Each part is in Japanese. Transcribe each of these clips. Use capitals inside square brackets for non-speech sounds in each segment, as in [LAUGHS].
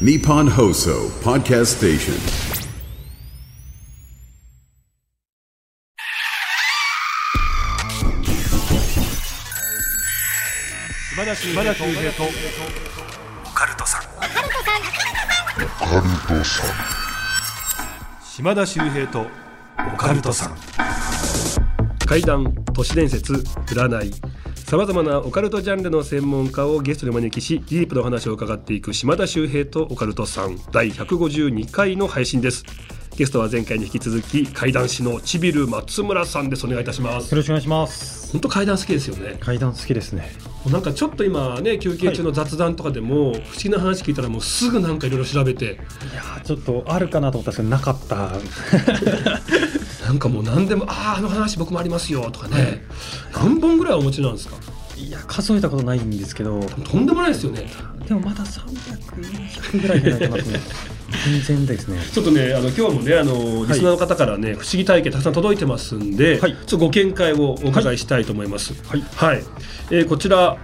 Nippon Hoso Podcast Station. 島田秀平とオカルトさん島田秀平とオカルトさん怪談都市伝説占いさまざまなオカルトジャンルの専門家をゲストにお招きしディープなお話を伺っていく島田秀平とオカルトさん。第152回の配信です。ゲストは前回に引き続き怪談師のちびる松村さんです。お願いいたします。よろしくお願いします。本当怪談好きですよね。階段好きですね。なんかちょっと今ね休憩中の雑談とかでも、不思議な話聞いたらもうすぐなんかいろいろ調べて。いやーちょっとあるかなと思ったんですけどなかった。なんかもう何でも「あああの話僕もありますよ」とかね。何本ぐらいお持ちなんですか？いや数えたことないんですけど、とんでもないですよね。でもまだ300、400ぐらいじゃないかなと思う。[LAUGHS] 全然ですね。ちょっとねあの今日もねあのリスナーの方からね、不思議体験たくさん届いてますんで、はい。ちょっとご見解をお伺いしたいと思います。はい。えーこちら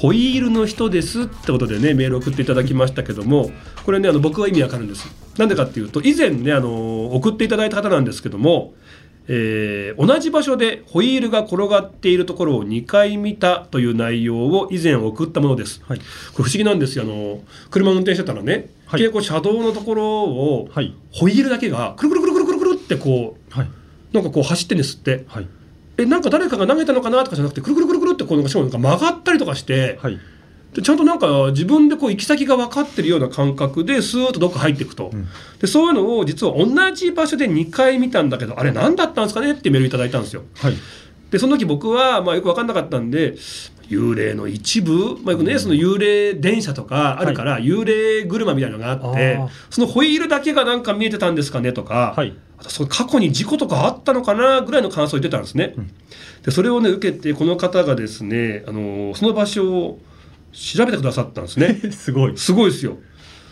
ホイールの人ですってことでねメール送っていただきましたけどもこれねあの僕は意味わかるんです。なんでかっていうと以前ねあの送っていただいた方なんですけどもえー同じ場所でホイールが転がっているところを2回見たという内容を以前送ったものです、はい。これ不思議なんですよ。あの車運転してたらね、はい。結構車道のところを、はい。ホイールだけがくるくるくるくるくるくるってこはい。うなんかこう走ってんですって。はい。えなんか誰かが投げたのかなとかじゃなくてくるくるくるくるってこうなんかしかもなんか曲がったりとかして、はい。でちゃんとなんか自分でこう行き先が分かってるような感覚でスーッとどっか入っていくと、うんでそういうのを実は同じ場所で2回見たんだけどあれ何だったんですかねってメールいただいたんですよ。はい。でその時僕はまあよく分かんなかったんで幽霊の一部、まあ、ねその幽霊電車とかあるから、幽霊車みたいなのがあってそのホイールだけがなんか見えてたんですかねとか、はいあとその過去に事故とかあったのかなぐらいの感想を言ってたんですね。うんでそれをね受けてこの方がですねあのその場所を調べてくださったんですね。[LAUGHS] すごい。すごいですよ。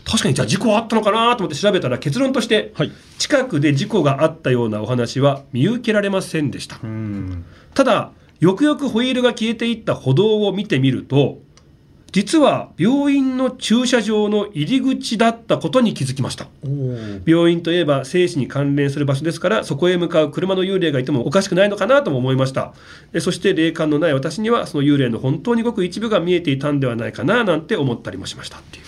確かにじゃあ事故あったのかなと思って調べたら結論として、はい。近くで事故があったようなお話は見受けられませんでした。うん。ただよくよくホイールが消えていった歩道を見てみると実は病院の駐車場の入り口だったことに気づきました。病院といえば生死に関連する場所ですからそこへ向かう車の幽霊がいてもおかしくないのかなとも思いました。えそして霊感のない私にはその幽霊の本当にごく一部が見えていたんではないかななんて思ったりもしましたっていう。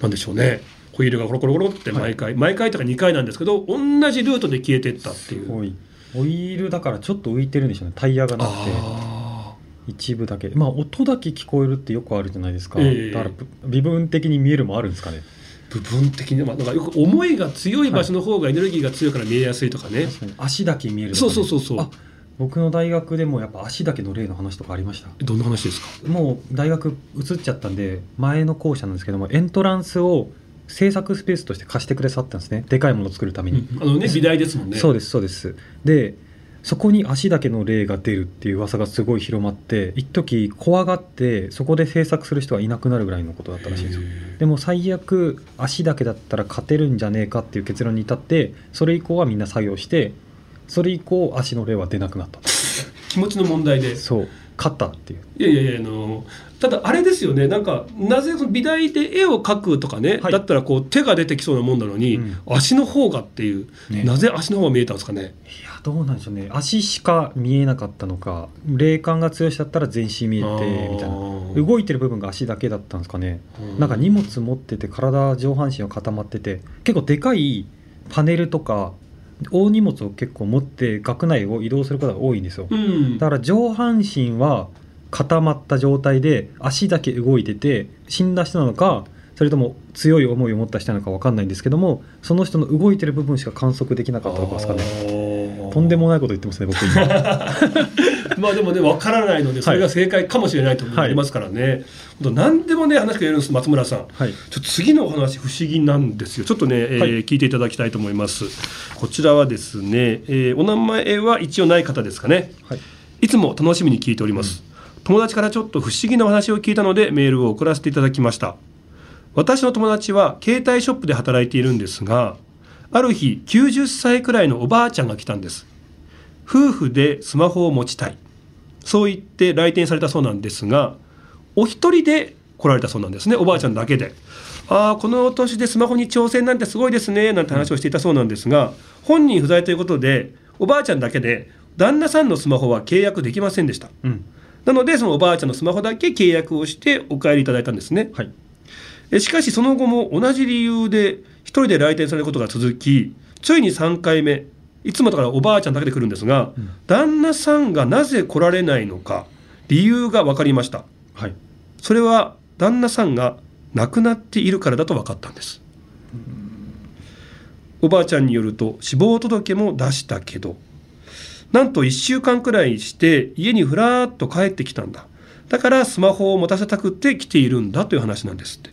なんでしょうね。ホイールがコロコロコロって毎回、毎回とか2回なんですけど同じルートで消えていったっていう。オイールだからちょっと浮いてるんでしょうね。タイヤがなくて。あ一部だけ。まあ音だけ聞こえるってよくあるじゃないですか、ええ。だからぶ微分的に見えるもあるんですかね。部分的に、まあ、なんかよく思いが強い場所の方がエネルギーが強いから見えやすいとかね、確かに。足だけ見えるとかそうねそうそうそう。あ僕の大学でもやっぱ足だけの例の話とかありました。どんな話ですか？もう大学移っちゃったんで前の校舎なんですけどもエントランスを制作スペースとして貸してくださったんですね。でかいものを作るために、あのね美大ですもんね。そうですそうです。でそこに足だけの霊が出るっていう噂がすごい広まって一時怖がってそこで制作する人はいなくなるぐらいのことだったらしいんですよ。へでも最悪足だけだったら勝てるんじゃねえかっていう結論に至ってそれ以降はみんな作業してそれ以降足の霊は出なくなった。ー [LAUGHS] 気持ちの問題で。そう勝ったっていう。いやいやいやあのただあれですよね。なんかなぜその美大で絵を描くとかね、はい。だったらこう手が出てきそうなもんなのに、うん。足の方がっていう、ね。なぜ足の方が見えたんですかね？いやどうなんでしょうね。足しか見えなかったのか霊感が強しだったら全身見えてみたいな。な動いてる部分が足だけだったんですかね。うん。なんか荷物持ってて体上半身が固まってて結構でかいパネルとか大荷物を結構持って学内を移動することが多いんですよ。うん。だから上半身は固まった状態で足だけ動いてて死んだ人なのかそれとも強い思いを持った人なのか分かんないんですけどもその人の動いてる部分しか観測できなかったとかですかね。ねとんでもないこと言ってますね僕今 [LAUGHS] [LAUGHS] まあでもね分からないのでそれが正解かもしれないと思いますからね、本当何でもね話が言えるんです松村さん。はい。ちょっと次のお話不思議なんですよ。ちょっとね、えーはい。聞いていただきたいと思います。こちらはですね、えーお名前は一応ない方ですかね。はい。いつも楽しみに聞いております、友達からちょっと不思議なお話を聞いたのでメールを送らせていただきました。私の友達は携帯ショップで働いているんですがある日90歳くらいのおばあちゃんが来たんです夫婦でスマホを持ちたいそう言って来店されたそうなんですがお一人で来られたそうなんですねおばあちゃんだけで。ああこの年でスマホに挑戦なんてすごいですねなんて話をしていたそうなんですが本人不在ということでおばあちゃんだけで旦那さんのスマホは契約できませんでした。うんなのでそのおばあちゃんのスマホだけ契約をしてお帰りいただいたんですね。はいえしかしその後も同じ理由で一人で来店されることが続きついに3回目いつもだからおばあちゃんだけで来るんですが、旦那さんがなぜ来られないのか理由が分かりました。はい。それは旦那さんが亡くなっているからだと分かったんです。おばあちゃんによると死亡届も出したけどなんと1週間くらいして家にふらーっと帰ってきたんだ。だからスマホを持たせたくって来ているんだという話なんですって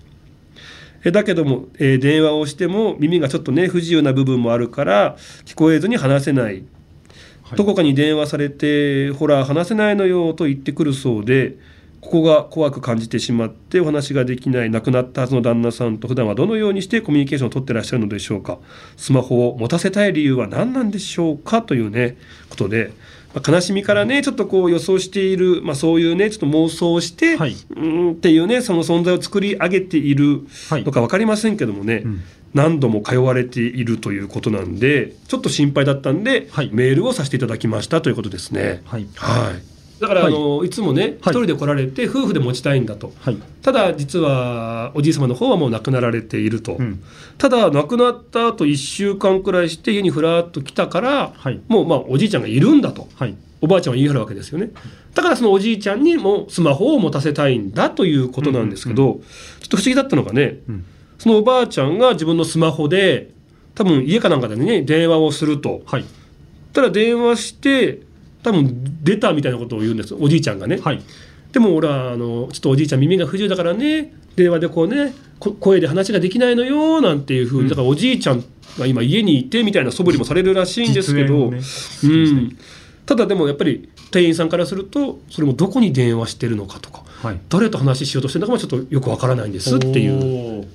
えだけども、えー電話をしても耳がちょっとね不自由な部分もあるから聞こえずに話せない。はい。どこかに電話されて「ほら話せないのよ」と言ってくるそうでここが怖く感じてしまってお話ができない亡くなったはずの旦那さんと普段はどのようにしてコミュニケーションを取ってらっしゃるのでしょうか。スマホを持たせたい理由は何なんでしょうかというねことで、まあ悲しみからねちょっとこう予想している、まあ、そういうねちょっと妄想をして、はい。うんっていうねその存在を作り上げているはい。のか分かりませんけどもね、うん。何度も通われているということなんでちょっと心配だったんで、はい。メールをさせていただきましたということですね。はい。はい、だから、はい。あのいつもね一はい。人で来られて夫婦で持ちたいんだと。はい。ただ実はおじい様の方はもう亡くなられていると、うん。ただ亡くなった後1週間くらいして家にふらっと来たから、はい。もうまあおじいちゃんがいるんだと。はい。おばあちゃんは言い張るわけですよね。だからそのおじいちゃんにもスマホを持たせたいんだということなんですけど、ちょっと不思議だったのがねうん。そのおばあちゃんが自分のスマホで多分家かなんかでね電話をすると。はい。ただ電話して多分出たみたいなことを言うんですおじいちゃんがね、はい。でも俺はあのちょっとおじいちゃん耳が不自由だからね電話でこうねこ声で話ができないのよなんていうふうに、うん。だからおじいちゃんが今家にいてみたいな素振りもされるらしいんですけど、ね。うん、ただでもやっぱり店員さんからするとそれもどこに電話してるのかとかはい。誰と話しようとしてるのかもちょっとよくわからないんですっていう。う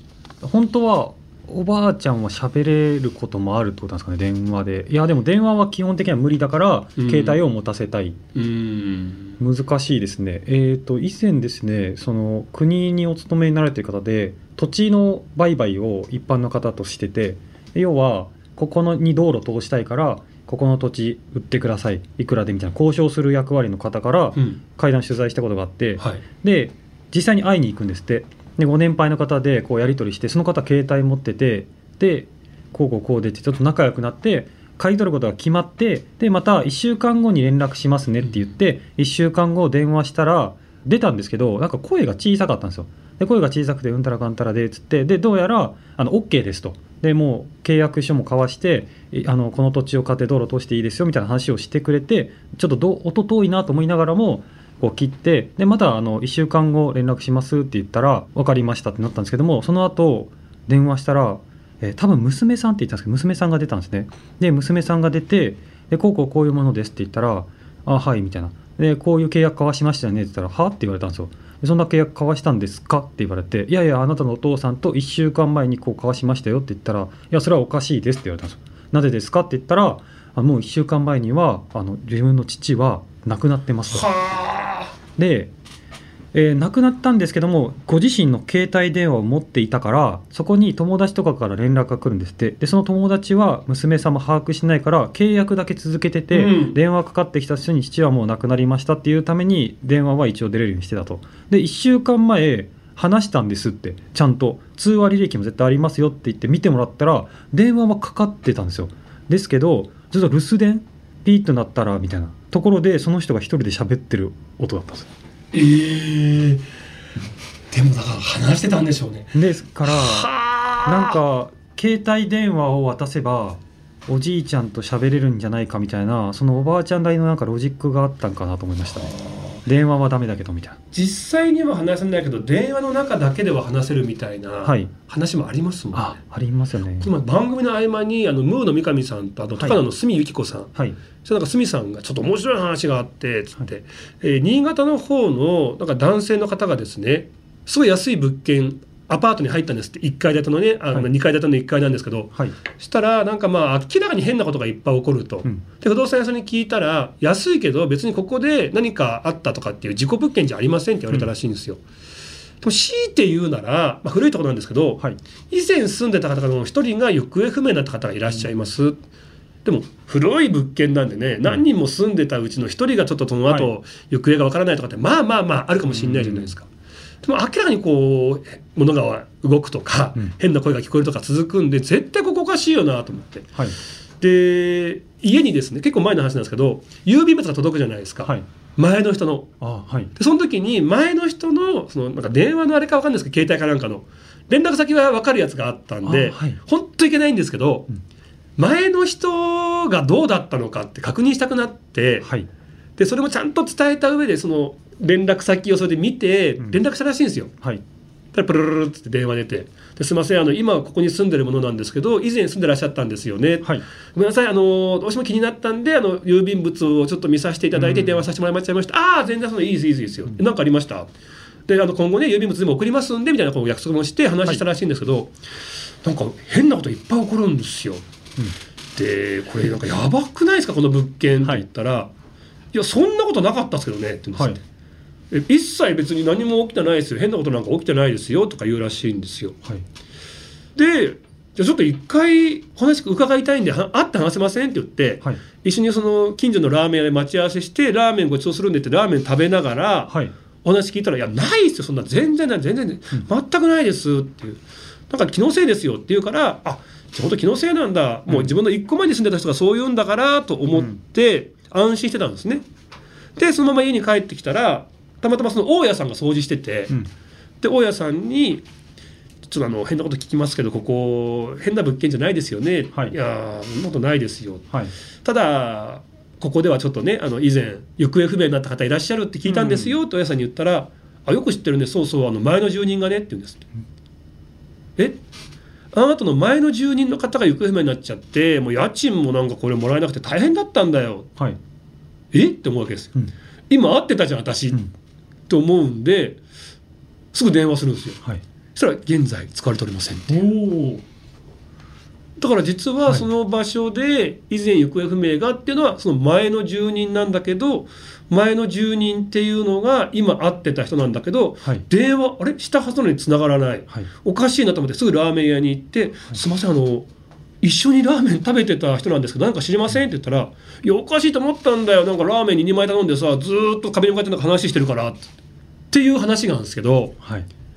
本当はおばあちゃんは喋れることもあるってことなんですかね電話で。いやでも電話は基本的には無理だから、うん。携帯を持たせたい。うん。難しいですね。えっ、と以前ですねその国にお勤めになられている方で土地の売買を一般の方としてて要はここのに道路通したいからここの土地売ってください。いくらでみたいな交渉する役割の方からうん。会談取材したことがあって、はい。で実際に会いに行くんですってでご年配の方でこうやり取りしてその方携帯持っててでこうこうこうでってちょっと仲良くなって買い取ることが決まってでまた1週間後に連絡しますねって言って1週間後電話したら出たんですけどなんか声が小さかったんですよ。で声が小さくてうんたらかんたらでっつってでどうやらあの OK ですと。でもう契約書も交わしてあのこの土地を買って道路通していいですよみたいな話をしてくれてちょっとど音遠いなと思いながらもこう切ってでまたあの1週間後連絡しますって言ったら分かりましたってなったんですけどもその後電話したら、えー多分娘さんって言ったんですけど娘さんが出たんですね。で娘さんが出てでこうこうこういうものですって言ったらあはいみたいな。でこういう契約交わしましたよねって言ったらは？って言われたんですよ。そんな契約交わしたんですか？って言われていやいやあなたのお父さんと1週間前にこう交わしましたよって言ったらいやそれはおかしいですって言われたんですよ。なぜですか？って言ったらあもう1週間前にはあの自分の父は亡くなってますと。はで、えー亡くなったんですけどもご自身の携帯電話を持っていたからそこに友達とかから連絡が来るんですって。でその友達は娘さんも把握してないから契約だけ続けてて、うん。電話かかってきた人に父はもう亡くなりましたっていうために電話は一応出れるようにしてたと。で1週間前話したんですって。ちゃんと。通話履歴も絶対ありますよって言って見てもらったら電話はかかってたんですよ。ですけどずっと留守電ピーッとなったらみたいなところでその人が一人で喋ってる音だったんですよ。えー。でもだから話してたんでしょうね。ですからはなんか携帯電話を渡せばおじいちゃんと喋れるんじゃないかみたいなそのおばあちゃんなりのなんかロジックがあったんかなと思いましたね。電話はダメだけどみたいな。実際には話せないけど電話の中だけでは話せるみたいなはい。話もありますもんね、あありますよね。今番組の合間にあのムーの三上さんとあとはい。高野の角由紀子さん、はいそれなんか鷲見さんがちょっと面白い話があってつって、えー新潟の方のなんか男性の方がですねすごい安い物件アパートに入ったんですって。1階建てのねあのはい。2階建ての1階なんですけど、はい。したらなんかまあ明らかに変なことがいっぱい起こると、うん。で不動産屋さんに聞いたら安いけど別にここで何かあったとかっていう事故物件じゃありませんって言われたらしいんですよ。も強いて言うなら、まあ、古いところなんですけど、はい。以前住んでた方の一人が行方不明になった方がいらっしゃいます。でも古い物件なんでね何人も住んでたうちの一人がちょっとその後、はい。行方がわからないとかってまあまあまああるかもしれないじゃないですか。でも明らかにこう物が動くとか、うん。変な声が聞こえるとか続くんで絶対ここおかしいよなと思って。はい。で家にですね結構前の話なんですけど郵便物が届くじゃないですか、はい。前の人の。あはい。でその時に前の人のそのなんか電話のあれか分かんないですけど携帯かなんかの連絡先は分かるやつがあったんで、あはい。本当いけないんですけど、うん前の人がどうだったのかって確認したくなって、はい。でそれもちゃんと伝えた上でその連絡先をそれで見てうん。連絡したらしいんですよ。はい。たらプルルルルって電話出て「ですいませんあの今ここに住んでるものなんですけど以前住んでらっしゃったんですよね」はい。ごめんなさいあのどうしても気になったんであの郵便物をちょっと見させていただいてうん。電話させてもらいました、ああ全然そのいいですいいですよ何、かありました。であの今後ね郵便物でも送りますんでみたいなこう約束もして話したらしいんですけど、なんか変なこといっぱい起こるんですよ。でこれなんかやばくないですか？この物件って言ったら、い、やそんなことなかったですけどね。って言うんですって。え一切別に何も起きてないですよ。変なことなんか起きてないですよとか言うらしいんですよ。はい。でじゃあちょっと一回話伺いたいんでは会って話せませんって言って、はい。一緒にその近所のラーメン屋で待ち合わせしてラーメンごちそうするんでってラーメン食べながら、はい。お話聞いたら「いやないですよそんな。全然ない全然、全くないです」っていう「なんか気のせいですよ」って言うから「あじゃあ本当気のせいなんだ。もう自分の一個前に住んでた人がそう言うんだから」と思って安心してたんですね。でそのまま家に帰ってきたらたまたまその大家さんが掃除してて、うん。で大家さんに「ちょっとあの変なこと聞きますけどここ変な物件じゃないですよね」はい。やそんなことないですよ」はい。ただここではちょっとねあの以前行方不明になった方いらっしゃるって聞いたんですよ。と大家さんに言ったら「あよく知ってるね。そうそうあの前の住人がね」って言うんですって。え？あなたの前の住人の方が行方不明になっちゃってもう家賃もなんかこれもらえなくて大変だったんだよ。はい。え？って思うわけですよ。うん。今会ってたじゃん私、うん。と思うんですぐ電話するんですよ。はい。そしたら現在使われておりませんおおだから実はその場所で以前行方不明がっていうのはその前の住人なんだけど前の住人っていうのが今会ってた人なんだけどはい。電話あれ？したはずなのに繋がらない。はい。おかしいなと思ってすぐラーメン屋に行って「すいませんあの一緒にラーメン食べてた人なんですけど何か知りません?」って言ったら「いやおかしいと思ったんだよ。なんかラーメンに2枚頼んでさずーっと壁に向かってなんか話してるから」っていう話なんですけど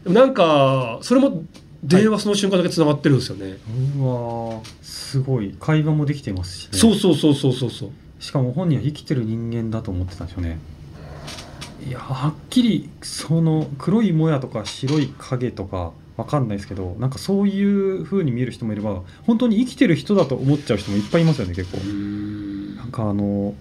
なんかそれも電話その瞬間だけ繋がってるんですよね。うわーすごい。会話もできてますし、ね、そうそうそうそうそうそう。しかも本人は生きてる人間だと思ってたんでしょうね。いやはっきりその黒いもやとか白い影とかわかんないですけどなんかそういう風に見える人もいれば本当に生きてる人だと思っちゃう人もいっぱいいますよね結構。なんかあの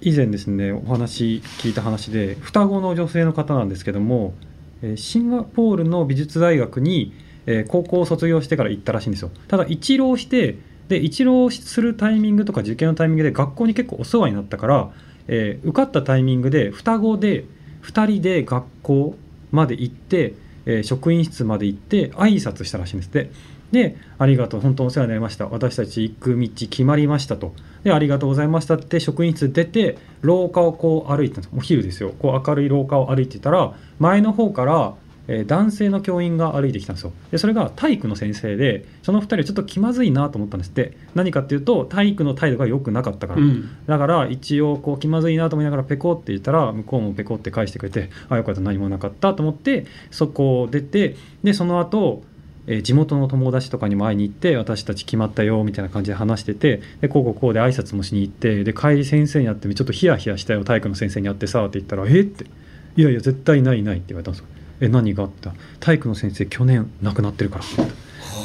以前ですねお話聞いた話で双子の女性の方なんですけどもえーシンガポールの美術大学に、えー高校を卒業してから行ったらしいんですよ。ただ一浪してで一浪するタイミングとか受験のタイミングで学校に結構お世話になったから、えー受かったタイミングで双子で2人で学校まで行って、えー職員室まで行って挨拶したらしいんですって。で「ありがとう本当お世話になりました。私たち行く道決まりました」と「でありがとうございました」って職員室出て廊下をこう歩いてたんですお昼ですよ。こう明るい廊下を歩いてたら前の方から、えー男性の教員が歩いてきたんですよでそれが体育の先生でその2人ちょっと気まずいなと思ったんですって何かっていうと体育の態度が良くなかったから、うんだから一応こう気まずいなと思いながらペコって言ったら向こうもペコって返してくれてあよかった何もなかったと思ってそこを出てでその後、えー地元の友達とかにも会いに行って私たち決まったよみたいな感じで話しててでこうこうこうで挨拶もしに行ってで帰り先生に会ってちょっとヒヤヒヤしたよ体育の先生に会ってさって言ったら「えっ?」て「いやいや絶対ないない」って言われたんですよ。え何があった？体育の先生去年亡くなってるから。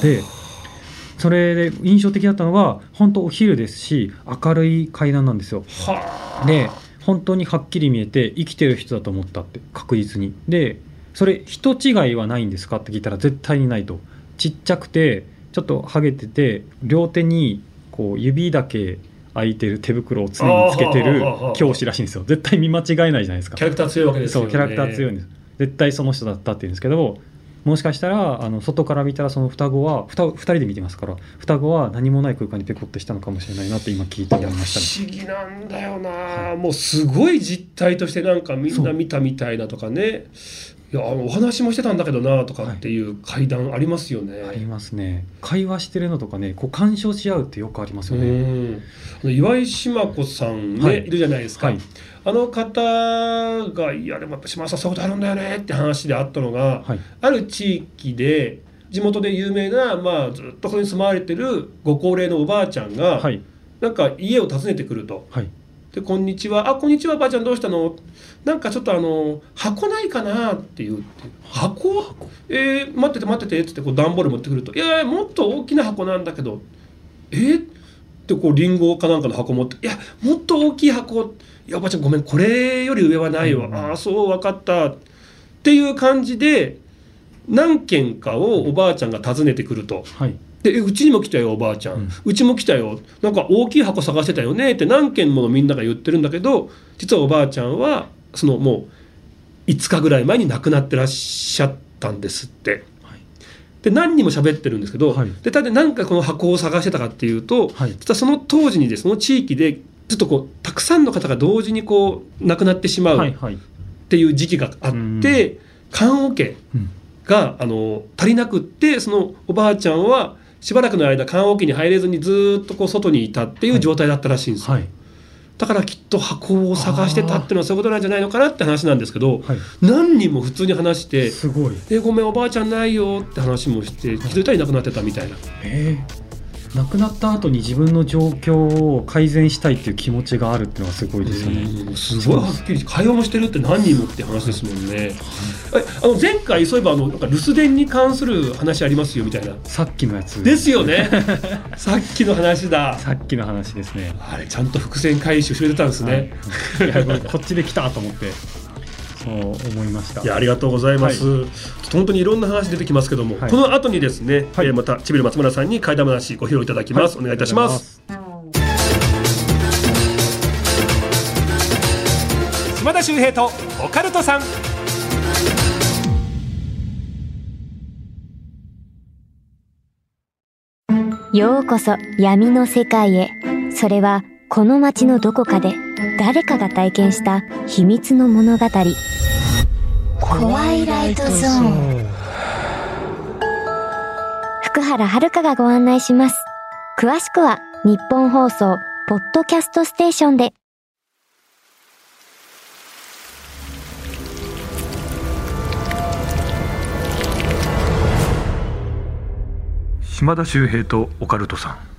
でそれで印象的だったのが本当お昼ですし明るい階段なんですよ。はで本当にはっきり見えて生きてる人だと思ったって確実に。でそれ人違いはないんですかって聞いたら絶対にないと。ちっちゃくてちょっとハゲてて両手にこう指だけ開いてる手袋を常につけてる教師らしいんですよ。絶対見間違いないじゃないですか。キャラクター強いわけですよね。そうキャラクター強いんです絶対その人だったって言うんですけどもしかしたらあの外から見たらその双子は 2, 二人で見てますから双子は何もない空間にペコってしたのかもしれないなって今聞いていやいましたね。思議なんだよな、もうすごい実態としてなんかみんな見たみたいなとかねいやお話もしてたんだけどなとかっていう会談ありますよね。ありますね。会話してるのとかねこう干渉し合うってよくありますうよね、岩井島子さんね、はい。い、るじゃないですか、はい。あの方が「いやでもやっぱ島田さんそういうことあるんだよね」って話であったのが、はい。ある地域で地元で有名な、まあ、ずっとここに住まわれてるご高齢のおばあちゃんが、はい。なんか家を訪ねてくると。はいで「こんにちは。あこんにちはばあちゃんどうしたの?」なんかちょっとあの箱ないかなって言う。って箱？えー待ってて待ってて」っつってこう段ボール持ってくると「いやいやもっと大きな箱なんだけど。えー？ってこうリンゴかなんかの箱持って「いやもっと大きい箱。いやおばあちゃんごめん。これより上はないわ、うん。ああそう分かった」っていう感じで何軒かをおばあちゃんが訪ねてくると。はいでえうちにも来たよおばあちゃん、ううんちも来たよ。なんか大きい箱探してたよねって何件ものみんなが言ってるんだけど実はおばあちゃんはそのもう5日ぐらい前に亡くなってらっしゃったんですって。はい。で何人も喋ってるんですけど、はい。でただ何かこの箱を探してたかっていうと、はい。実はその当時にですその地域でちょっとこうたくさんの方が同時にこう亡くなってしまうっはいはい。ていう時期があって、棺桶うん。があの足りなくってそのおばあちゃんはしばらくの間棺桶に入れずにずーっとこう外にいたっていう状態だったらしいんですよ、はい。だからきっと箱を探してたっていうのはそういうことなんじゃないのかなって話なんですけど、はい。何人も普通に話してすごい「えごめんおばあちゃんないよ」って話もして気づいたらいなくなってたみたいな。えー亡くなった後に自分の状況を改善したいっていう気持ちがあるっていうのはすごいですよね。うんすごいはっきり会話もしてるって何人もって話ですもんね。えあの前回そういえばあのなんか留守電に関する話ありますよみたいな。さっきのやつですよね。[LAUGHS] さっきの話だ。さっきの話ですね。あれちゃんと伏線回収してたんですね。はい、こっちで来たと思ってそう思いました。いやありがとうございます、ちょっと本当にいろんな話出てきますけども、はい。この後にですね、はい。えーまたちびる松村さんに怪談話ご披露いただきます、お願いいたします。島田秀平とオカルトさん。ようこそ闇の世界へ。それはこの街のどこかで誰かが体験した秘密の物語。怖いライトゾーン。福原遥がご案内します。詳しくは日本放送ポッドキャストステーションで。島田秀平とオカルトさん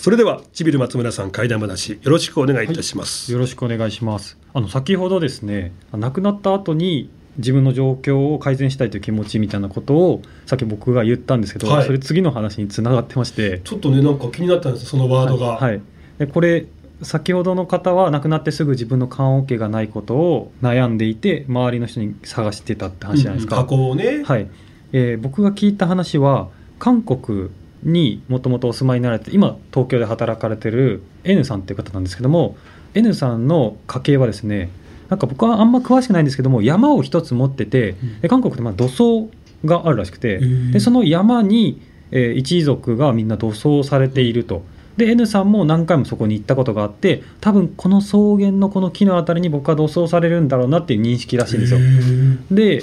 それではちびる松村さん怪談話よろしくお願いいたします、よろしくお願いします。あの先ほどですね、亡くなった後に自分の状況を改善したいという気持ちみたいなことをさっき僕が言ったんですけど、はい。それ次の話につながってまして、ちょっとねなんか気になったんですそのワードが、はいはい。でこれ先ほどの方は亡くなってすぐ自分の棺桶がないことを悩んでいて周りの人に探してたって話じゃないですか。うん箱をね、はい。えー僕が聞いた話は韓国にもともとお住まいになられて今東京で働かれてる N さんっていう方なんですけども N さんの家系はですねなんか僕はあんま詳しくないんですけども山を一つ持ってて、韓国ってまあ土葬があるらしくて、ーでその山に、えー一族がみんな土葬されていると。で N さんも何回もそこに行ったことがあって多分この草原のこの木のあたりに僕は土葬されるんだろうなっていう認識らしいんですよ。で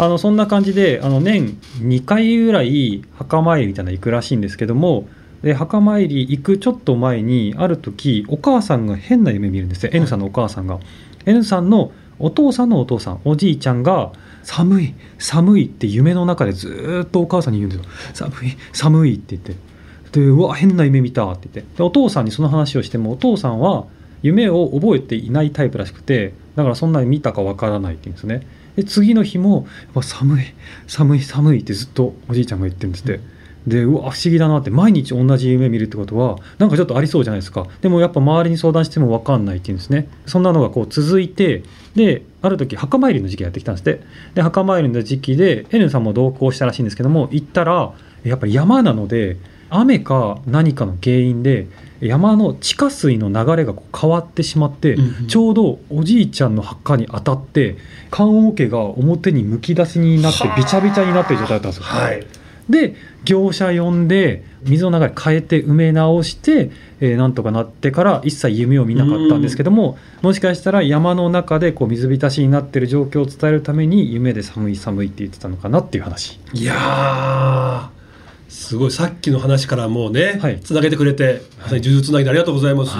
あのそんな感じであの年2回ぐらい墓参りみたいなの行くらしいんですけどもで墓参り行くちょっと前にある時お母さんが変な夢見るんですよ。N さんのお母さんが。N さんのお父さんのお父さんおじいちゃんが寒い寒いって夢の中でずーっとお母さんに言うんですよ。寒い寒いって言ってでうわ変な夢見たって言って。でお父さんにその話をしてもお父さんは夢を覚えていないタイプらしくてだからそんなに見たかわからないって言うんですね。で次の日も寒い寒い寒いってずっとおじいちゃんが言ってるんですって、でうわ不思議だなって。毎日同じ夢見るってことはなんかちょっとありそうじゃないですか。でもやっぱ周りに相談しても分かんないっていうんですね。そんなのがこう続いてである時墓参りの時期やってきたんですって。で墓参りの時期で N さんも同行したらしいんですけども行ったらやっぱり山なので雨か何かの原因で山の地下水の流れがこう変わってしまって、うんうん。ちょうどおじいちゃんの墓に当たって棺桶が表にむき出しになってはあ。びちゃびちゃになってる状態だったんですよ。はい。で業者呼んで水の流れ変えて埋め直して、えーなんとかなってから一切夢を見なかったんですけども、もしかしたら山の中でこう水浸しになってる状況を伝えるために夢で寒い寒いって言ってたのかなっていう話。いやーすごいさっきの話からもうね、はい。つなげてくれてまさに呪術つなぎでありがとうございます。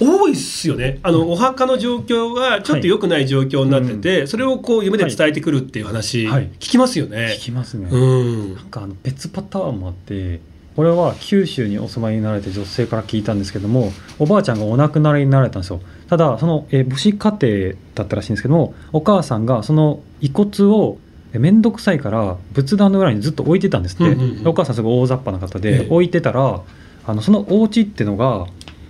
多いっすよね。あのお墓の状況がちょっと良くない状況になってて、それをこう夢で伝えてくるっていう話、はい。聞きますよね。聞。きますね、うん。なんかあの別パターンもあってこれは九州にお住まいになられて女性から聞いたんですけどもおばあちゃんがお亡くなりになられたんですよ。ただその、えー母子家庭だったらしいんですけどもお母さんがその遺骨をえ面倒くさいから仏壇の裏にずっと置いてたんですって、うんうんうん。お母さんすごい大雑把な方ええ。で置いてたらあのそのお家ってのが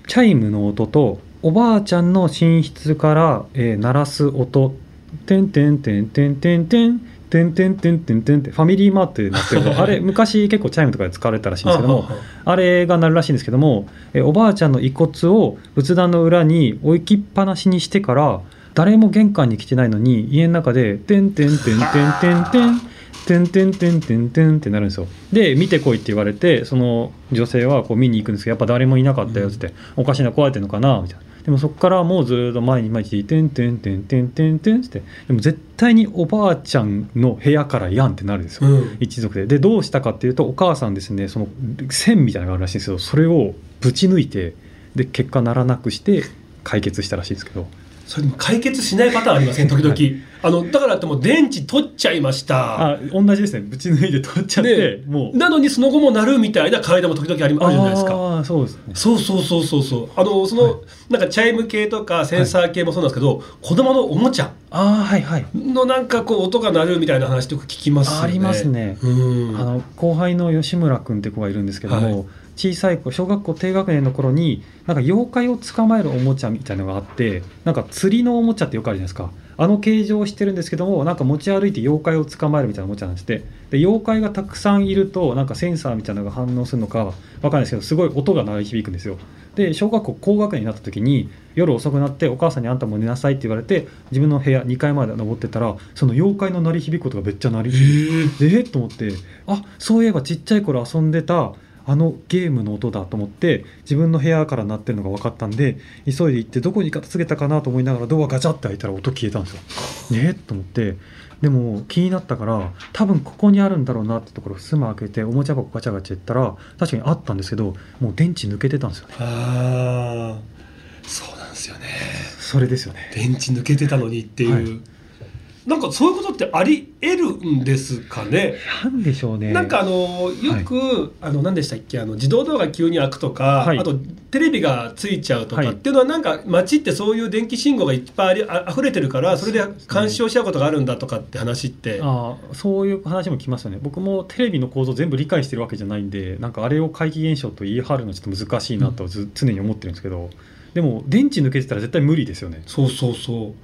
チャイムの音とおばあちゃんの寝室から、えー鳴らす音「てんてんてんてんてんてん」てんてんてんてんてんってファミリーマートでなってるのあれ昔結構チャイムとかで使われたらしいんですけどもあれが鳴るらしいんですけどもえおばあちゃんの遺骨を仏壇の裏に置きっぱなしにしてから誰も玄関に来てないのに家の中で「てんてんてんてんてんてん」てんてんてんてんてんってなるんですよ。で見てこいって言われてその女性はこう見に行くんですけどやっぱ誰もいなかったよっつって、おかしいな壊れてんのかなみたいな。でもそこからもうずっと毎日毎日「てんてんてんてんてんてん」ってでも絶対におばあちゃんの部屋からやんってなるんですよ、うん。一族で。でどうしたかっていうとお母さんですねその線みたいなのがあるらしいんですけどそれをぶち抜いてで結果ならなくして解決したらしいですけどそれ解決しないパターンありません？時々、はいあのだからってもう電池取っちゃいました。あ同じですね。ぶち抜いて取っちゃって、もう。なのにその後もなるみたいな階段も時々ありあるじゃないですか。ああそうですね。そうそうそうそうそう。あのその、はい。なんかチャイム系とかセンサー系もそうなんですけど、子供のおもちゃ。ああはいはい。のなんかこう音が鳴るみたいな話ってよく聞きますよね。ありますね。うん。あの後輩の吉村君って子がいるんですけども、はい小さい子小学校低学年の頃になんか妖怪を捕まえるおもちゃみたいのがあってなんか釣りのおもちゃってよくあるじゃないですか。あの形状をしてるんですけどもなんか持ち歩いて妖怪を捕まえるみたいなおもちゃなんですって。で妖怪がたくさんいるとなんかセンサーみたいなのが反応するのかわかんないですけどすごい音が鳴り響くんですよ。で小学校高学年になった時に夜遅くなってお母さんにあんたも寝なさいって言われて自分の部屋2階まで登ってったらその妖怪の鳴り響くことがめっちゃ鳴り響いてえー、と思ってあそういえばちっちゃい頃遊んでたあのゲームの音だと思って自分の部屋から鳴ってるのが分かったんで急いで行ってどこに片付けたかなと思いながらドアガチャって開いたら音消えたんですよ。[LAUGHS] ね？えと思ってでも気になったから多分ここにあるんだろうなってところふ間開けておもちゃ箱ガチャガチャやったら確かにあったんですけどもう電池抜けてたんですよね。ああそうなんですよねそれですよね。電池抜けてたのにっていう、はいなんかそういうことってあり得るんですかね？なんでしょうね。なんかあのよく、あの何でしたっけ？あの自動ドアが急に開くとか、はい。あとテレビがついちゃうとかはいっていうのはなんか街ってそういう電気信号がいっぱいあ溢れてるからそれで干渉しちゃうことがあるんだとかって話って、ああそういう話も聞きますよね。僕もテレビの構造全部理解してるわけじゃないんでなんかあれを怪奇現象と言い張るのちょっと難しいなとず、常に思ってるんですけどでも電池抜けてたら絶対無理ですよね。そうそうそう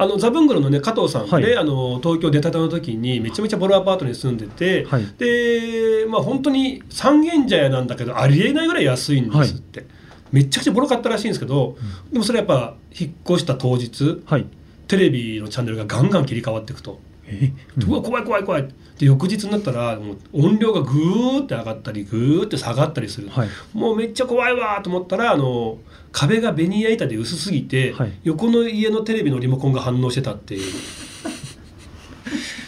あのザブングルのね加藤さんで、はい。あの東京出たての時にめちゃめちゃボロアパートに住んでて、はい。でまあ本当に三軒茶屋なんだけどありえないぐらい安いんですって、めちゃくちゃボロかったらしいんですけど、でもそれやっぱ引っ越した当日はい。テレビのチャンネルがガンガン切り替わっていくと、えうわ怖い怖い怖いで翌日になったらもう音量がグーって上がったりグーって下がったりする、はい。もうめっちゃ怖いわと思ったらあの壁がベニヤ板で薄すぎて、はい。横の家のテレビのリモコンが反応してたっていう。[LAUGHS]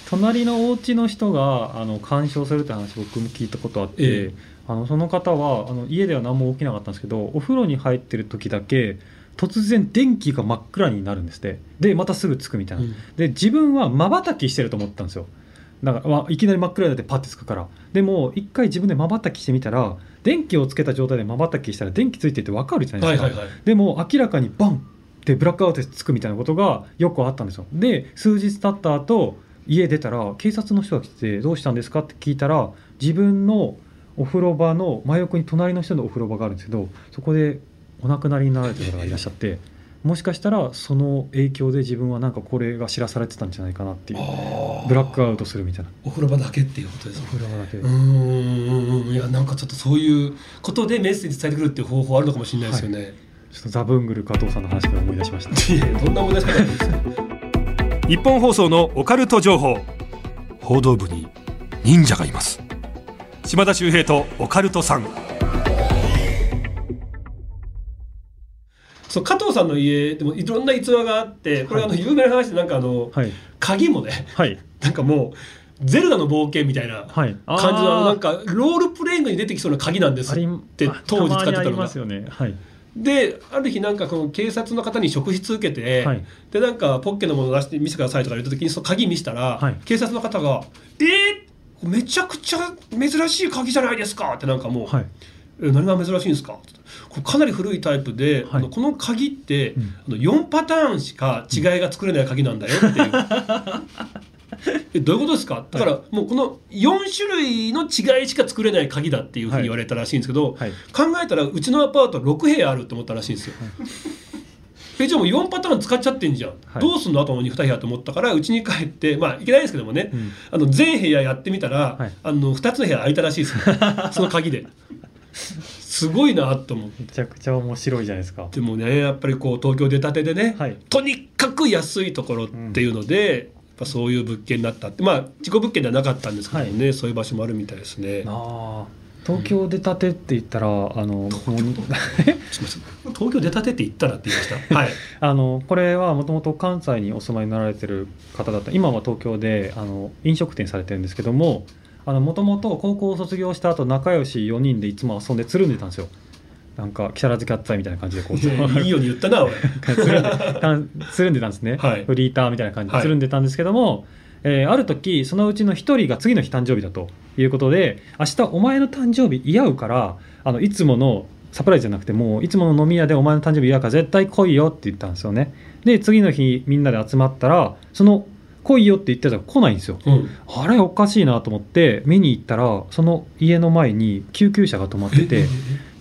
隣のお家の人があの干渉するって話僕も聞いたことあって、ええ。あのその方はあの家では何も起きなかったんですけどお風呂に入ってる時だけ突然電気が真っ暗になるんですって。でまたすぐつくみたいな、うん。で自分はまばたきしてると思ったんですよ。だからわいきなり真っ暗になってパッてつくから。でも一回自分でまばたきしてみたら電気をつけた状態でまばたきしたら電気ついてて分かるじゃないですか、はいはいはい。でも明らかにバンってブラックアウトでつくみたいなことがよくあったんですよ。で数日経った後家出たら警察の人が来て「どうしたんですか?」って聞いたら自分のお風呂場の真横に隣の人のお風呂場があるんですけどそこでお亡くなりになられた方がいらっしゃってもしかしたらその影響で自分はなんかこれが知らされてたんじゃないかなっていうブラックアウトするみたいな。お風呂場だけっていうことですお風呂場だけ。でうーんいやなんかちょっとそういうことでメッセージ伝えてくるっていう方法あるのかもしれないですよね、ちょっとザブングル加藤さんの話から思い出しました。いやどんな思い出しですか？[LAUGHS] 日本放送のオカルト情報。報道部に忍者がいます。島田秀平とオカルトさんそう加藤さんの家でもいろんな逸話があってこれあの有名な話でなんかあの、はい。鍵もねはい。[LAUGHS] なんかもうゼルダの冒険みたいなはい。感じのあのなんかロールプレイングに出てきそうな鍵なんですってあ当時使ってたのが。ますよね。はい。である日なんかこの警察の方に職質受けて、はい。でなんかポッケのもの出して見せてくださいとか言った時にその鍵見せたら、はい。警察の方が「えー、めちゃくちゃ珍しい鍵じゃないですか」ってなんかもう「はい。え何が珍しいんですか?」ってかなり古いタイプで、はい。あのこの鍵って、うん。あの4パターンしか違いが作れない鍵なんだよっていう。[LAUGHS] えどういうことですか？だからもうこの4種類の違いしか作れない鍵だっていうふうに言われたらしいんですけど、はい。考えたらうちのアパート6部屋あるって思ったらしいんですよ。えじゃあもう4パターン使っちゃってんじゃん、はい。どうすんの？あとの2部屋と思ったからうちに帰ってまあいけないですけどもね、うん。あの全部屋やってみたら、はい。あの2つの部屋空いたらしいですよ。[LAUGHS] その鍵ですごいなと思って。めちゃくちゃ面白いじゃないですか。でもねやっぱりこう東京出たてでね、はい。とにかく安いところっていうので、やっぱそういう物件になったって。まあ事故物件ではなかったんですけどね、そういう場所もあるみたいですね。ああ東京出たてって言ったらあのもう [LAUGHS] すみません。東京出たてって言ったらって言いました？[LAUGHS] はい。あのこれはもともと関西にお住まいになられてる方だった。今は東京であの飲食店されてるんですけどももともと高校を卒業した後仲良し4人でいつも遊んでつるんでたんですよ。なんか木更津キャッツアイみたいな感じでこういやいいように言ったな俺。つるんでたんつるんでたんですね、はい。フリーターみたいな感じはい。でつるんでたんですけども、えーある時そのうちの一人が次の日誕生日だということで明日お前の誕生日祝うからあのいつものサプライズじゃなくてもういつもの飲み屋でお前の誕生日祝うから絶対来いよって言ったんですよね。で次の日みんなで集まったらその来いよって言ってたら来ないんですよ。うん。あれおかしいなと思って見に行ったらその家の前に救急車が止まってて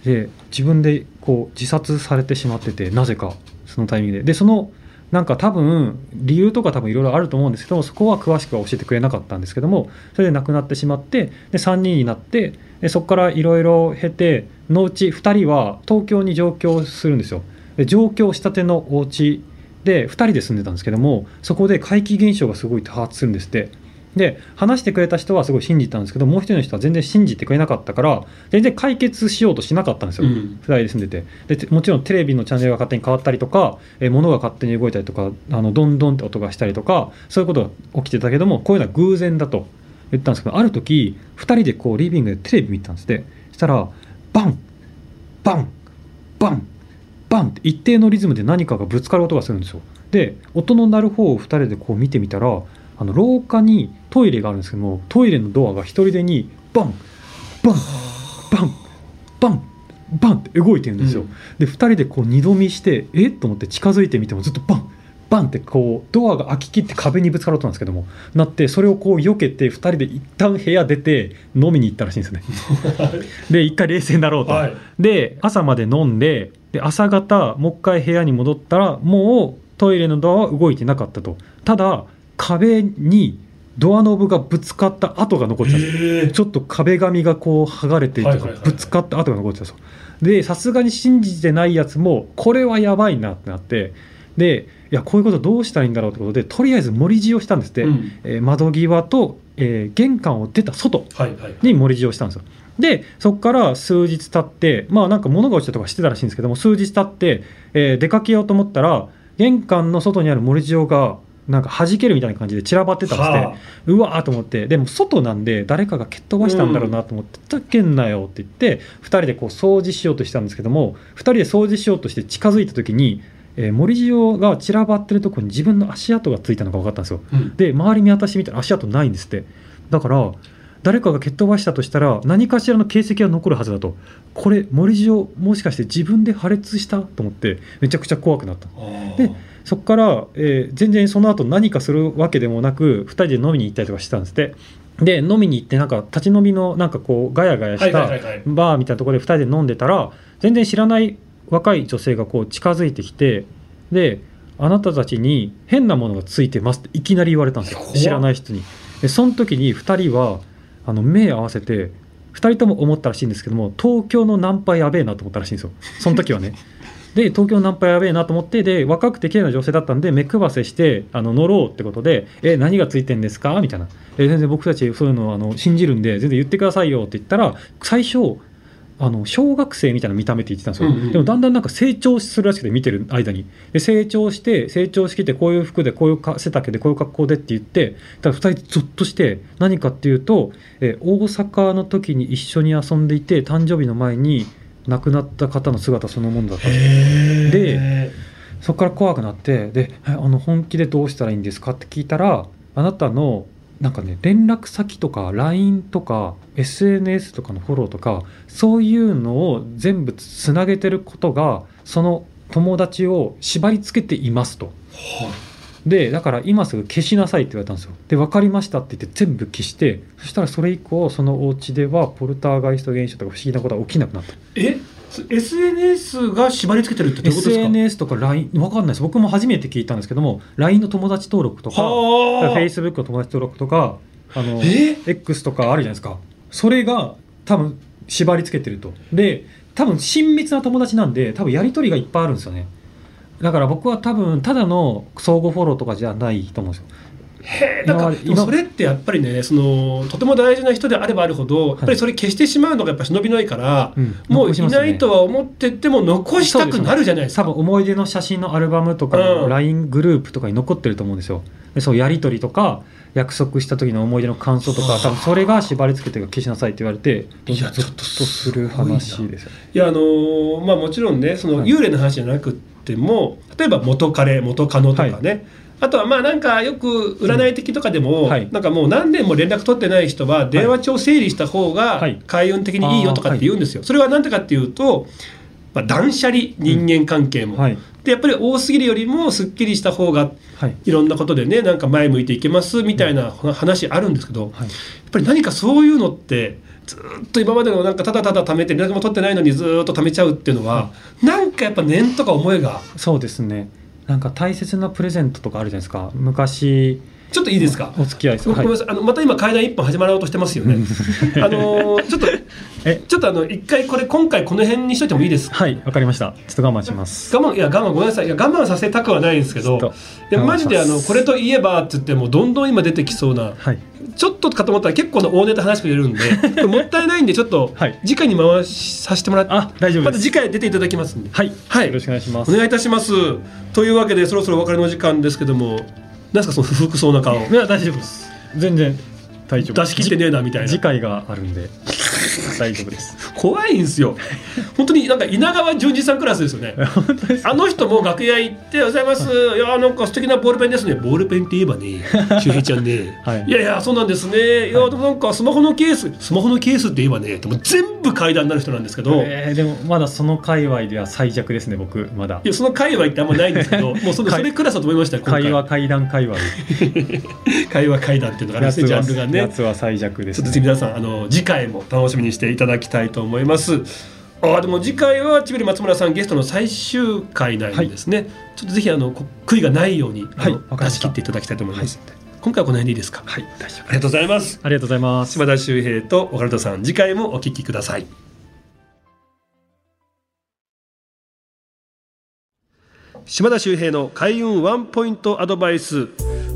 で自分でこう自殺されてしまっててなぜかそのタイミングで。でそのなんか多分理由とか多分いろいろあると思うんですけどもそこは詳しくは教えてくれなかったんですけどもそれで亡くなってしまってで3人になってでそこからいろいろ経てのうち2人は東京に上京するんですよ。で上京したてのお家で2人で住んでたんですけどもそこで怪奇現象がすごい多発するんですって。で話してくれた人はすごい信じたんですけどもう一人の人は全然信じてくれなかったから全然解決しようとしなかったんですよ、うん。2人で住んでて。でてもちろんテレビのチャンネルが勝手に変わったりとか、えー物が勝手に動いたりとかあのドンドンって音がしたりとかそういうことが起きてたけどもこういうのは偶然だと言ったんですけどある時2人でこうリビングでテレビ見てたんですって。そしたらバンバンバンバンって一定のリズムで何かがぶつかる音がするんですよ。で音の鳴る方を2人でこう見てみたらあの廊下にトイレがあるんですけどもトイレのドアが一人でにバンバンバンバンバンって動いてるんですよ、うん。で2人でこう二度見してえ？っと思って近づいてみてもずっとバンバンってこうドアが開ききって壁にぶつかる音なんですけどもなってそれをこう避けて2人で一旦部屋出て飲みに行ったらしいんですね。[LAUGHS] で一回冷静になろうと、はい。で朝まで飲んでで朝方もう一回部屋に戻ったらもうトイレのドアは動いてなかったと。ただ壁にドアノブがぶつかった跡が残ってたんです。ええ。ちょっと壁紙がこう剥がれてとかはいはいはいはい。ぶつかった跡が残ってたそうでさすがに信じてないやつもこれはやばいなってなってでいやこういうことどうしたらいいんだろうってことでとりあえず盛り地をしたんですって、うん。えー窓際と、えー玄関を出た外はいはい。に盛り地をしたんですよでそこから数日経ってまあなんか物が落ちたとかしてたらしいんですけども数日経って、えー出かけようと思ったら玄関の外にある盛り塩がなんか弾けるみたいな感じで散らばってたんですって、はあ。うわーと思ってでも外なんで誰かが蹴っ飛ばしたんだろうなと思って「ふざけんなよ」って言って2人でこう掃除しようとしたんですけども2人で掃除しようとして近づいた時に、えー盛り塩が散らばってるところに自分の足跡がついたのが分かったんですよ。うん。で周り見渡してみたら足跡ないんですって。だから誰かが蹴っ飛ばしたとしたら何かしらの形跡が残るはずだと。これ森塩もしかして自分で破裂したと思ってめちゃくちゃ怖くなった。でそこから、えー全然その後何かするわけでもなく2人で飲みに行ったりとかしてたんですって。で飲みに行ってなんか立ち飲みのなんかこうガヤガヤしたバーみたいなところで2人で飲んでたら全然知らない若い女性がこう近づいてきてであなたたちに変なものがついてますっていきなり言われたんですよ。知らない人に。でその時に2人はあの目合わせて2人とも思ったらしいんですけども東京のナンパやべえなと思ったらしいんですよ。その時はね。[LAUGHS] で東京ナンパやべえなと思ってで若くて綺麗な女性だったんで目配せしてあの乗ろうってことで「え何がついてんですか?」みたいな「え全然僕たちそういうのあの信じるんで全然言ってくださいよ」って言ったら最初あの小学生みたいな見た目って言ってたんですよ、うんうん。でもだんだんなんか成長するらしくて見てる間にで成長して成長してきてこういう服でこういうか背丈でこういう格好でって言ってだから2人ゾッとして何かっていうと、え大阪の時に一緒に遊んでいて誕生日の前に亡くなった方の姿そのものだったんですよ。でそこから怖くなってでえあの本気でどうしたらいいんですかって聞いたらあなたのなんかね連絡先とか LINE とか SNS とかのフォローとかそういうのを全部つなげてることがその友達を縛り付けていますと。でだから今すぐ消しなさいって言われたんですよ。で分かりましたって言って全部消してそしたらそれ以降そのお家ではポルターガイスト現象とか不思議なことは起きなくなった。え？SNS が縛り付けてるってどういうことですか？SNS とか LINE わかんないです。僕も初めて聞いたんですけども LINE の友達登録とかはあ。Facebook の友達登録とかあのえ？X とかあるじゃないですか。それが多分縛り付けてると。で多分親密な友達なんで多分やり取りがいっぱいあるんですよね。だから僕は多分ただの相互フォローとかじゃないと思うんですよへえなんか今まででもそれってやっぱりねそのとても大事な人であればあるほど、やっぱりそれ消してしまうのがやっぱ忍びないから、うん。もういないとは思ってても残したくなるじゃないですか。多分思い出の写真のアルバムとか LINE グループとかに残ってると思うんですよ。でそうやり取りとか約束した時の思い出の感想とか多分それが縛り付けて消しなさいって言われていやゾッとする話ですよいやあのーまあもちろんねそのはい。幽霊の話じゃなくっても、例えば元彼元カノとかね、あとはまあなんかよく占い的とかでも、うん。はい。なんかもう何年も連絡取ってない人は電話帳整理した方がはい。開運的にいいよとかって言うんですよ。それはなんでかっていうと、まあ、断捨離人間関係も、はい。でやっぱり多すぎるよりもすっきりした方がはい。いろんなことでねなんか前向いていけますみたいな話あるんですけど、はい。やっぱり何かそういうのってずっと今までのなんかただただ貯めて連絡も取ってないのにずっと貯めちゃうっていうのは、なんかやっぱ念とか思いがそうですねなんか大切なプレゼントとかあるじゃないですか。昔ちょっといいですか、お付き合いですごめんなさい。あのまた今階段一本始まろうとしてますよね。あのー [LAUGHS] ちょっとえ？ちょっとあの一回これ今回この辺にしといてもいいですか？はいわかりました。ちょっと我慢します。我慢いや我慢ごめんなさい。いや我慢させたくはないんですけどちょっといやマジであのこれといえばって言ってもどんどん今出てきそうなはい。ちょっとかと思ったら結構な大ネタ話してくれるんで [LAUGHS] もったいないんでちょっとはい。次回に回しさせてもらってあ大丈夫です。また次回出ていただきますんで。はい、はい。よろしくお願いします。お願いいたします。というわけでそろそろお別れの時間ですけども何ですかその不服そうな顔。いや大丈夫です。全然大丈夫。出し切ってねえなみたいな。次回があるんで大丈夫です。怖いんですよ。本当になんか稲川淳二さんクラスですよね。[LAUGHS] あの人も楽屋行って「おはようございます」い。やなんか素敵なボールペンですね。ボールペンって言えばね [LAUGHS] 周平ちゃんね、はい。いやいやそうなんですね。い。やでもなんかスマホのケーススマホのケースって言えばねでも全部階段になる人なんですけど、えーでもまだその界隈では最弱ですね僕まだ。いやその界隈ってあんまないんですけど [LAUGHS] もうそれそれクラスだと思いました会話階段界隈会話階段っていうのがあるんですねジャンルがね。夏は最弱です、ちょっと皆さんあの次回も楽しみにしていただきたいと思います。あーでも次回はちびり松村さんゲストの最終回なんですね。ちょっとぜひあのこ悔いがないようにあの、はい出し切っていただきたいと思いますので、今回はこの辺でいいですか？はい大丈夫ありがとうございます。ありがとうございます島田秀平と岡田さん次回もお聞きください。島田秀平の開運ワンポイントアドバイス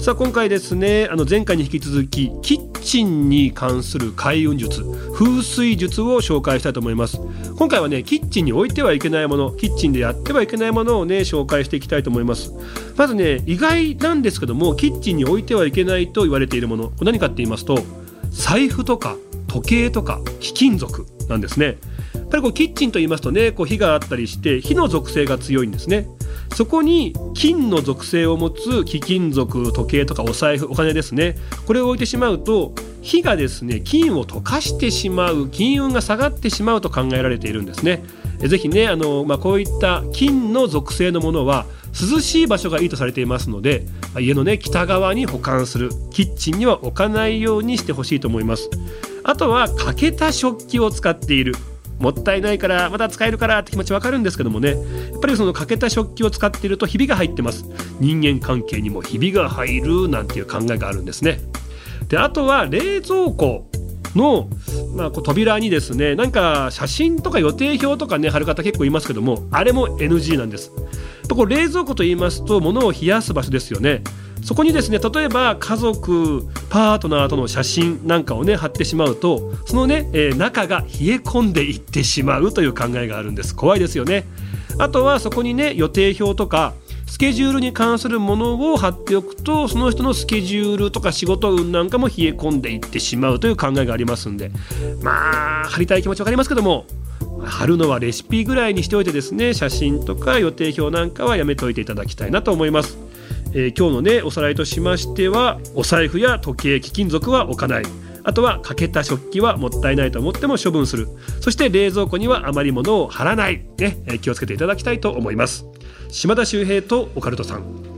さあ今回ですねあの前回に引き続きキッチンに関する開運術風水術を紹介したいと思います。今回はねキッチンに置いてはいけないものキッチンでやってはいけないものをね紹介していきたいと思います。まずね意外なんですけどもキッチンに置いてはいけないと言われているもの何かって言いますと財布とか時計とか貴金属なんですね。やっぱりこうキッチンと言いますとねこう火があったりして火の属性が強いんですね。そこに金の属性を持つ貴金属時計とかお財布お金ですね。これを置いてしまうと火がですね金を溶かしてしまう金運が下がってしまうと考えられているんですね。ぜひねあの、まあ、こういった金の属性のものは涼しい場所がいいとされていますので家のね北側に保管する。キッチンには置かないようにしてほしいと思います。あとは欠けた食器を使っている。もったいないからまた使えるからって気持ちわかるんですけどもね。やっぱりその欠けた食器を使っているとひびが入ってます。人間関係にもひびが入るなんていう考えがあるんですね。であとは冷蔵庫のまあ、こう扉にですねなんか写真とか予定表とかね貼る方結構いますけどもあれも NG なんです。これ冷蔵庫と言いますと物を冷やす場所ですよね。そこにですね例えば家族パートナーとの写真なんかをね貼ってしまうとそのね、えー、中が冷え込んでいってしまうという考えがあるんです。怖いですよね。あとはそこにね予定表とかスケジュールに関するものを貼っておくとその人のスケジュールとか仕事運なんかも冷え込んでいってしまうという考えがありますんで。まあ貼りたい気持ち分かりますけども貼るのはレシピぐらいにしておいてですね写真とか予定表なんかはやめておいていただきたいなと思います。えー、今日のねおさらいとしましてはお財布や時計貴金属は置かない。あとは欠けた食器はもったいないと思っても処分する。そして冷蔵庫にはあまり物を貼らない、ね、気をつけていただきたいと思います。島田秀平とオカルトさん。